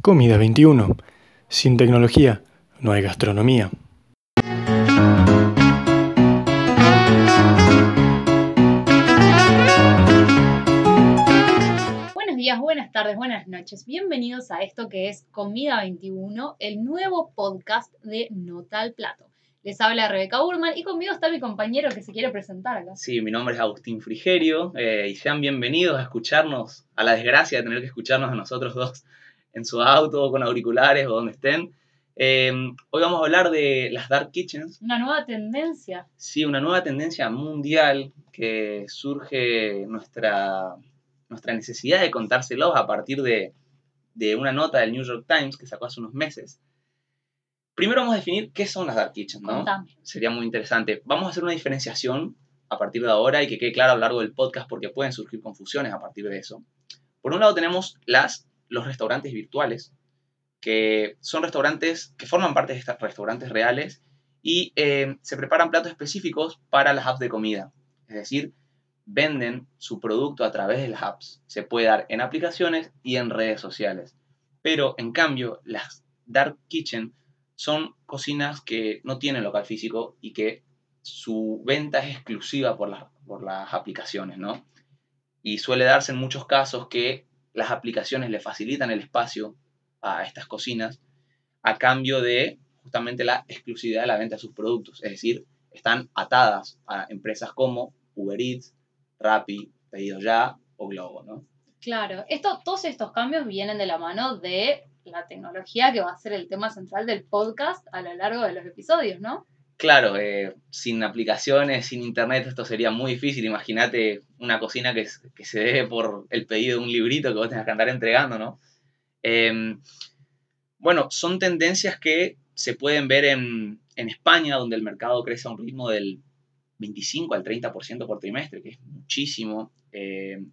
Comida 21. Sin tecnología no hay gastronomía. Buenos días, buenas tardes, buenas noches. Bienvenidos a esto que es Comida 21, el nuevo podcast de Nota al Plato. Les habla Rebeca Urman y conmigo está mi compañero que se quiere presentar acá. Sí, mi nombre es Agustín Frigerio eh, y sean bienvenidos a escucharnos, a la desgracia de tener que escucharnos a nosotros dos en su auto, con auriculares o donde estén. Eh, hoy vamos a hablar de las Dark Kitchens. Una nueva tendencia. Sí, una nueva tendencia mundial que surge nuestra, nuestra necesidad de contárselos a partir de, de una nota del New York Times que sacó hace unos meses. Primero vamos a definir qué son las Dark Kitchens, ¿no? Contame. Sería muy interesante. Vamos a hacer una diferenciación a partir de ahora y que quede claro a lo largo del podcast porque pueden surgir confusiones a partir de eso. Por un lado tenemos las, los restaurantes virtuales, que son restaurantes que forman parte de estos restaurantes reales y eh, se preparan platos específicos para las apps de comida. Es decir, venden su producto a través de las apps. Se puede dar en aplicaciones y en redes sociales. Pero en cambio, las Dark Kitchen son cocinas que no tienen local físico y que su venta es exclusiva por las, por las aplicaciones, ¿no? Y suele darse en muchos casos que las aplicaciones le facilitan el espacio a estas cocinas a cambio de justamente la exclusividad de la venta de sus productos. Es decir, están atadas a empresas como Uber Eats, Rappi, Pedido Ya o Globo, ¿no? Claro, esto, todos estos cambios vienen de la mano de la tecnología que va a ser el tema central del podcast a lo largo de los episodios, ¿no? Claro, eh, sin aplicaciones, sin internet, esto sería muy difícil. Imagínate una cocina que, que se dé por el pedido de un librito que vos tengas que andar entregando, ¿no? Eh, bueno, son tendencias que se pueden ver en, en, España, donde el mercado crece a un ritmo del 25 al 30% por trimestre, que es muchísimo. Eh,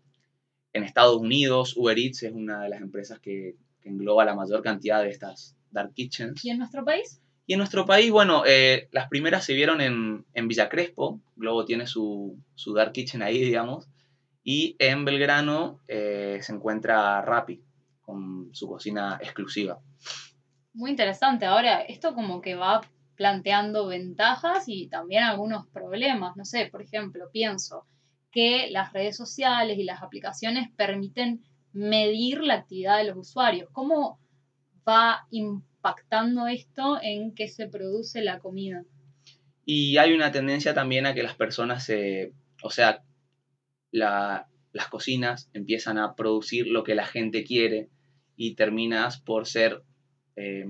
en Estados Unidos, Uber Eats es una de las empresas que, que, engloba la mayor cantidad de estas dark kitchens. ¿Y en nuestro país? Y en nuestro país, bueno, eh, las primeras se vieron en, en Villa Crespo, Globo tiene su, su, dark kitchen ahí, digamos, y en Belgrano eh, se encuentra Rappi, con su cocina exclusiva. Muy interesante. Ahora, esto como que va planteando ventajas y también algunos problemas. No sé, por ejemplo, pienso que las redes sociales y las aplicaciones permiten medir la actividad de los usuarios. ¿Cómo va impactando esto en que se produce la comida? Y hay una tendencia también a que las personas se, o sea, la, las cocinas empiezan a producir lo que la gente quiere y terminas por ser eh,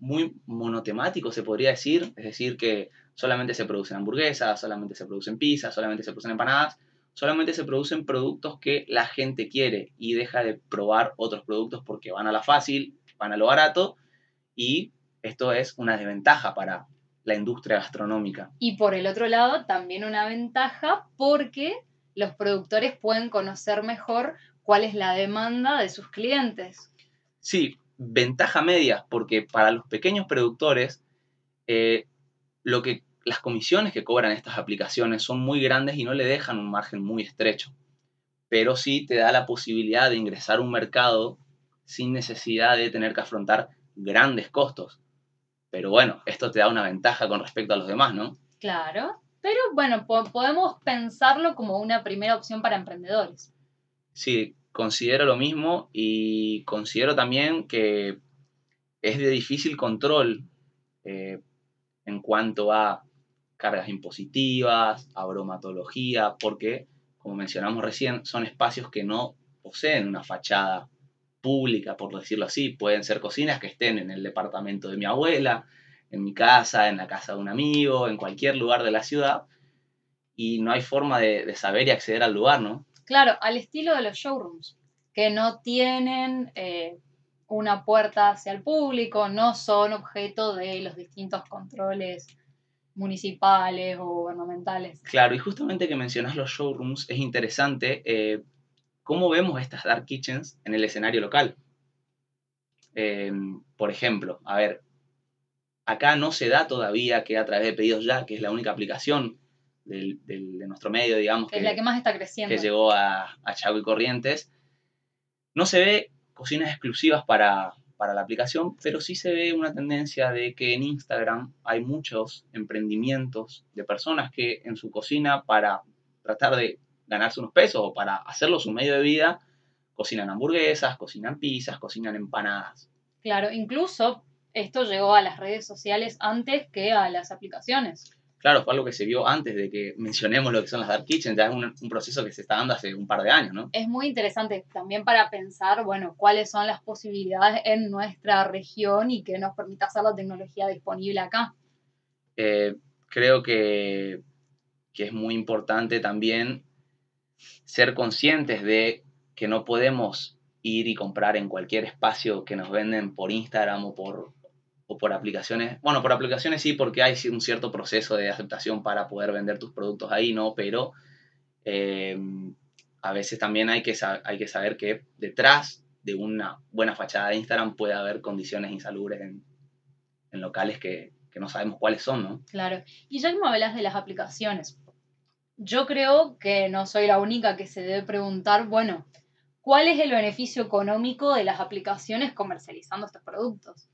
muy monotemático, se podría decir. Es decir, que solamente se producen hamburguesas, solamente se producen pizzas, solamente se producen empanadas, solamente se producen productos que la gente quiere y deja de probar otros productos porque van a la fácil, van a lo barato y esto es una desventaja para la industria gastronómica. Y por el otro lado, también una ventaja porque los productores pueden conocer mejor cuál es la demanda de sus clientes. Sí, ventaja media, porque para los pequeños productores, eh, lo que, las comisiones que cobran estas aplicaciones son muy grandes y no le dejan un margen muy estrecho. Pero sí te da la posibilidad de ingresar a un mercado sin necesidad de tener que afrontar grandes costos. Pero bueno, esto te da una ventaja con respecto a los demás, ¿no? Claro, pero bueno, po podemos pensarlo como una primera opción para emprendedores. Sí, considero lo mismo y considero también que es de difícil control eh, en cuanto a cargas impositivas, a bromatología, porque, como mencionamos recién, son espacios que no poseen una fachada pública, por decirlo así. Pueden ser cocinas que estén en el departamento de mi abuela, en mi casa, en la casa de un amigo, en cualquier lugar de la ciudad, y no hay forma de, de saber y acceder al lugar, ¿no? Claro, al estilo de los showrooms, que no tienen eh, una puerta hacia el público, no son objeto de los distintos controles municipales o gubernamentales. Claro, y justamente que mencionas los showrooms, es interesante eh, cómo vemos estas dark kitchens en el escenario local. Eh, por ejemplo, a ver, acá no se da todavía que a través de pedidos ya, que es la única aplicación del- del- de nuestro medio, digamos, Que es la que más está creciendo. que llegó a, a Chaco y Corrientes, no se ve cocinas exclusivas para, para la aplicación, pero sí se ve una tendencia de que en Instagram hay muchos emprendimientos de personas que en su cocina, para tratar de ganarse unos pesos o para hacerlo su medio de vida, cocinan hamburguesas, cocinan pizzas, cocinan empanadas. Claro, incluso esto llegó a las redes sociales antes que a las aplicaciones. Claro, fue algo que se vio antes de que mencionemos lo que son las Dark Kitchen, ya es un, un proceso que se está dando hace un par de años, ¿no? Es muy interesante también para pensar, bueno, cuáles son las posibilidades en nuestra región y que nos permita hacer la tecnología disponible acá. Eh, creo que, que es muy importante también ser conscientes de que no podemos ir y comprar en cualquier espacio que nos venden por Instagram o por, o por aplicaciones. Bueno, por aplicaciones sí, porque hay un cierto proceso de aceptación para poder vender tus productos ahí, ¿no? Pero eh, a veces también hay que, hay que saber que detrás de una buena fachada de Instagram puede haber condiciones insalubres en, en locales que, que no sabemos cuáles son, ¿no? Claro. Y ya que me hablas de las aplicaciones, yo creo que no soy la única que se debe preguntar, bueno, ¿cuál es el beneficio económico de las aplicaciones comercializando estos productos?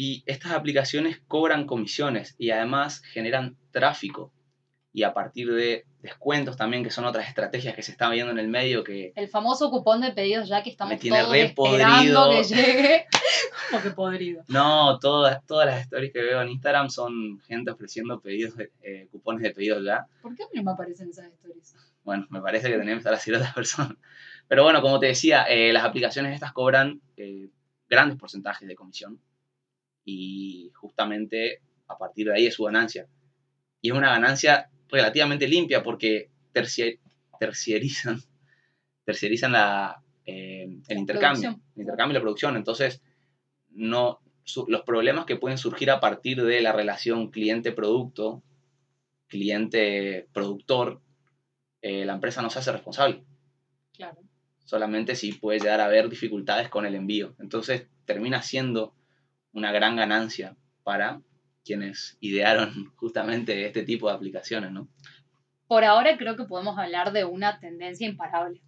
Y estas aplicaciones cobran comisiones y además generan tráfico. Y a partir de descuentos también, que son otras estrategias que se están viendo en el medio, que El famoso cupón de pedidos ya que estamos Me tiene todos re esperando podrido. que llegue. ¿Cómo que podrido? no, todas, todas las stories que veo en Instagram son gente ofreciendo pedidos de- eh, cupones de pedidos ya. ¿Por qué a mí no me aparecen esas historias? Bueno, me parece que tenemos que estar así otras personas. Pero bueno, como te decía, eh, las aplicaciones estas cobran eh, grandes porcentajes de comisión y justamente a partir de ahí es su ganancia. Y es una ganancia relativamente limpia porque terci- terciarizan, terciarizan la, eh, el intercambio, el intercambio y la producción. Entonces, no, su- los problemas que pueden surgir a partir de la relación cliente-producto, cliente-productor, eh, la empresa no se hace responsable. Claro. Solamente si puede llegar a haber dificultades con el envío. Entonces termina siendo una gran ganancia para quienes idearon justamente este tipo de aplicaciones, ¿no? Por ahora creo que podemos hablar de una tendencia imparable.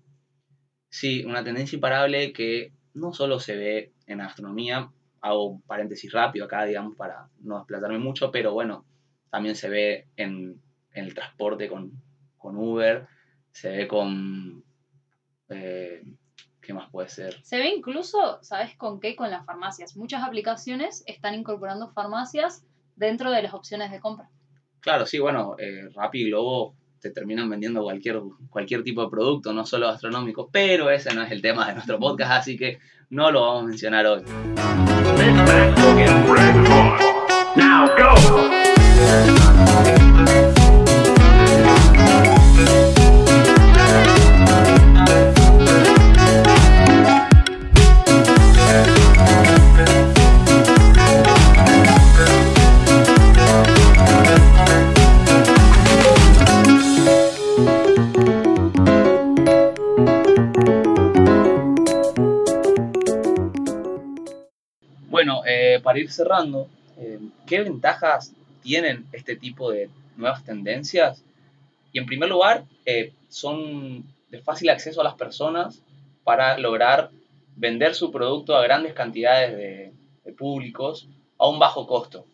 Sí, una tendencia imparable que no solo se ve en la gastronomía, hago un paréntesis rápido acá, digamos, para no explotarme mucho, pero bueno, también se ve en, en el transporte con, con Uber, se ve con... eh, ¿Qué más puede ser? Se ve incluso, ¿sabes con qué? Con las farmacias. Muchas aplicaciones están incorporando farmacias dentro de las opciones de compra. Claro, sí, bueno, eh, Rappi y Globo te terminan vendiendo cualquier, cualquier tipo de producto, no solo gastronómico, pero ese no es el tema de nuestro podcast, así que no lo vamos a mencionar hoy. Now go! Eh, para ir cerrando, eh, ¿qué ventajas tienen este tipo de nuevas tendencias? Y en primer lugar, eh, son de fácil acceso a las personas para lograr vender su producto a grandes cantidades de, de públicos a un bajo costo.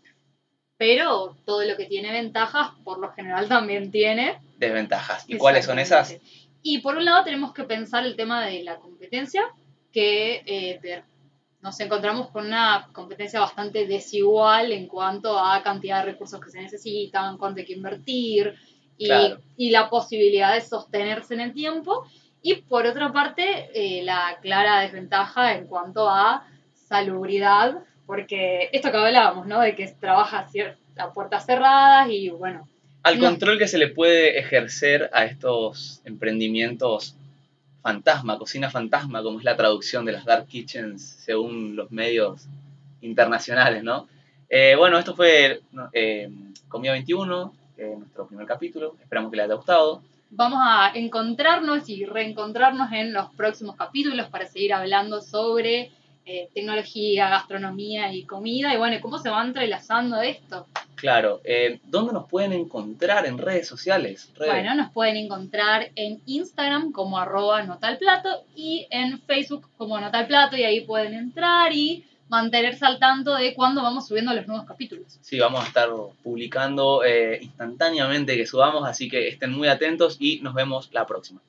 Pero todo lo que tiene ventajas, por lo general también tiene. Desventajas. ¿Y cuáles son esas? Y por un lado tenemos que pensar el tema de la competencia, que eh, nos encontramos con una competencia bastante desigual en cuanto a cantidad de recursos que se necesitan, cuánto hay que invertir y, Claro. y la posibilidad de sostenerse en el tiempo. Y por otra parte, eh, la clara desventaja en cuanto a salubridad, porque esto que hablábamos, ¿no? De que trabaja a puertas cerradas y bueno, Al No. control que se le puede ejercer a estos emprendimientos fantasma, cocina fantasma, como es la traducción de las dark kitchens según los medios internacionales, ¿no? Eh, bueno, esto fue eh, Comida 21, eh, nuestro primer capítulo. Esperamos que les haya gustado. Vamos a encontrarnos y reencontrarnos en los próximos capítulos para seguir hablando sobre eh, tecnología, gastronomía y comida y bueno, cómo se va entrelazando esto. Claro. Eh, ¿Dónde nos pueden encontrar en redes sociales? Bueno, nos pueden encontrar en Instagram como arroba notalplato y en Facebook como notalplato y ahí pueden entrar y mantenerse al tanto de cuándo vamos subiendo los nuevos capítulos. Sí, vamos a estar publicando eh, instantáneamente que subamos, así que estén muy atentos y nos vemos la próxima.